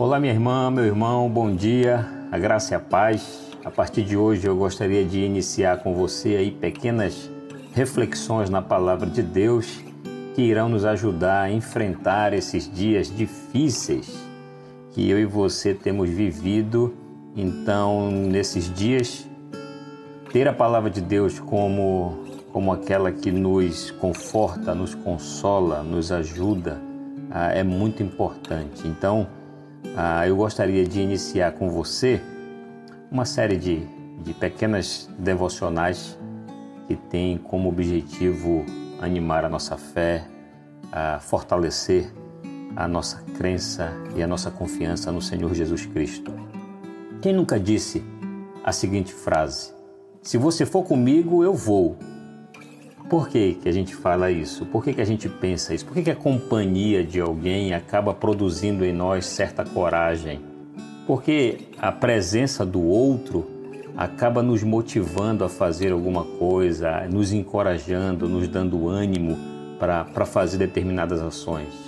Olá, minha irmã, meu irmão, bom dia, a graça e a paz. A partir de hoje eu gostaria de iniciar com você aí pequenas reflexões na palavra de Deus que irão nos ajudar a enfrentar esses dias difíceis que eu e você temos vivido. Então, nesses dias, ter a palavra de Deus como como aquela que nos conforta, nos consola, nos ajuda, ah, é muito importante. Então, ah, eu gostaria de iniciar com você uma série de, de pequenas devocionais que tem como objetivo animar a nossa fé, a fortalecer a nossa crença e a nossa confiança no Senhor Jesus Cristo. Quem nunca disse a seguinte frase: Se você for comigo, eu vou. Por que, que a gente fala isso? Por que, que a gente pensa isso? Por que, que a companhia de alguém acaba produzindo em nós certa coragem? Porque a presença do outro acaba nos motivando a fazer alguma coisa, nos encorajando, nos dando ânimo para fazer determinadas ações.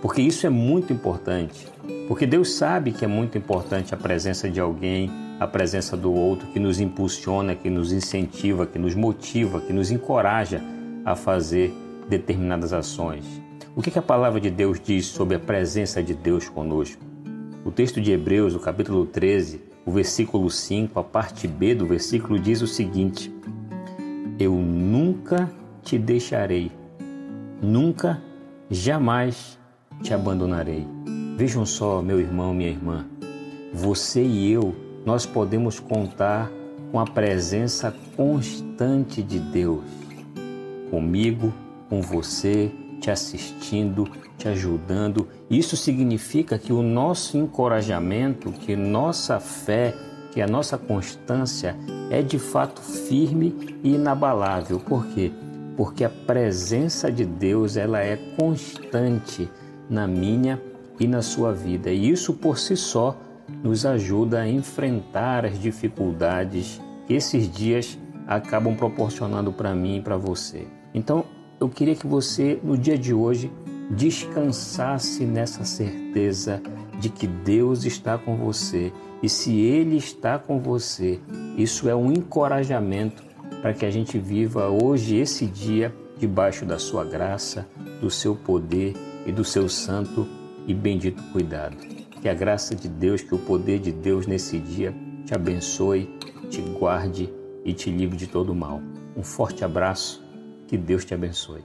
Porque isso é muito importante. Porque Deus sabe que é muito importante a presença de alguém a presença do outro que nos impulsiona, que nos incentiva, que nos motiva, que nos encoraja a fazer determinadas ações. O que, a palavra de Deus diz sobre a presença de Deus conosco? O texto de Hebreus, o capítulo 13, o versículo 5, a parte B do versículo diz o seguinte: Eu nunca te deixarei, nunca, jamais te abandonarei. Vejam só, meu irmão, minha irmã, você e eu nós podemos contar com a presença constante de Deus, comigo, com você, te assistindo, te ajudando. Isso significa que o nosso encorajamento, que nossa fé, que a nossa constância é de fato firme e inabalável. Por quê? Porque a presença de Deus, ela é constante na minha e na sua vida. E isso por si só nos ajuda a enfrentar as dificuldades que esses dias acabam proporcionando para mim e para você. Então, eu queria que você, no dia de hoje, descansasse nessa certeza de que Deus está com você. E se Ele está com você, isso é um encorajamento para que a gente viva hoje esse dia debaixo da sua graça, do seu poder e do seu santo e bendito cuidado. Que a graça de Deus, que o poder de Deus nesse dia te abençoe, te guarde e te livre de todo mal. Um forte abraço, que Deus te abençoe.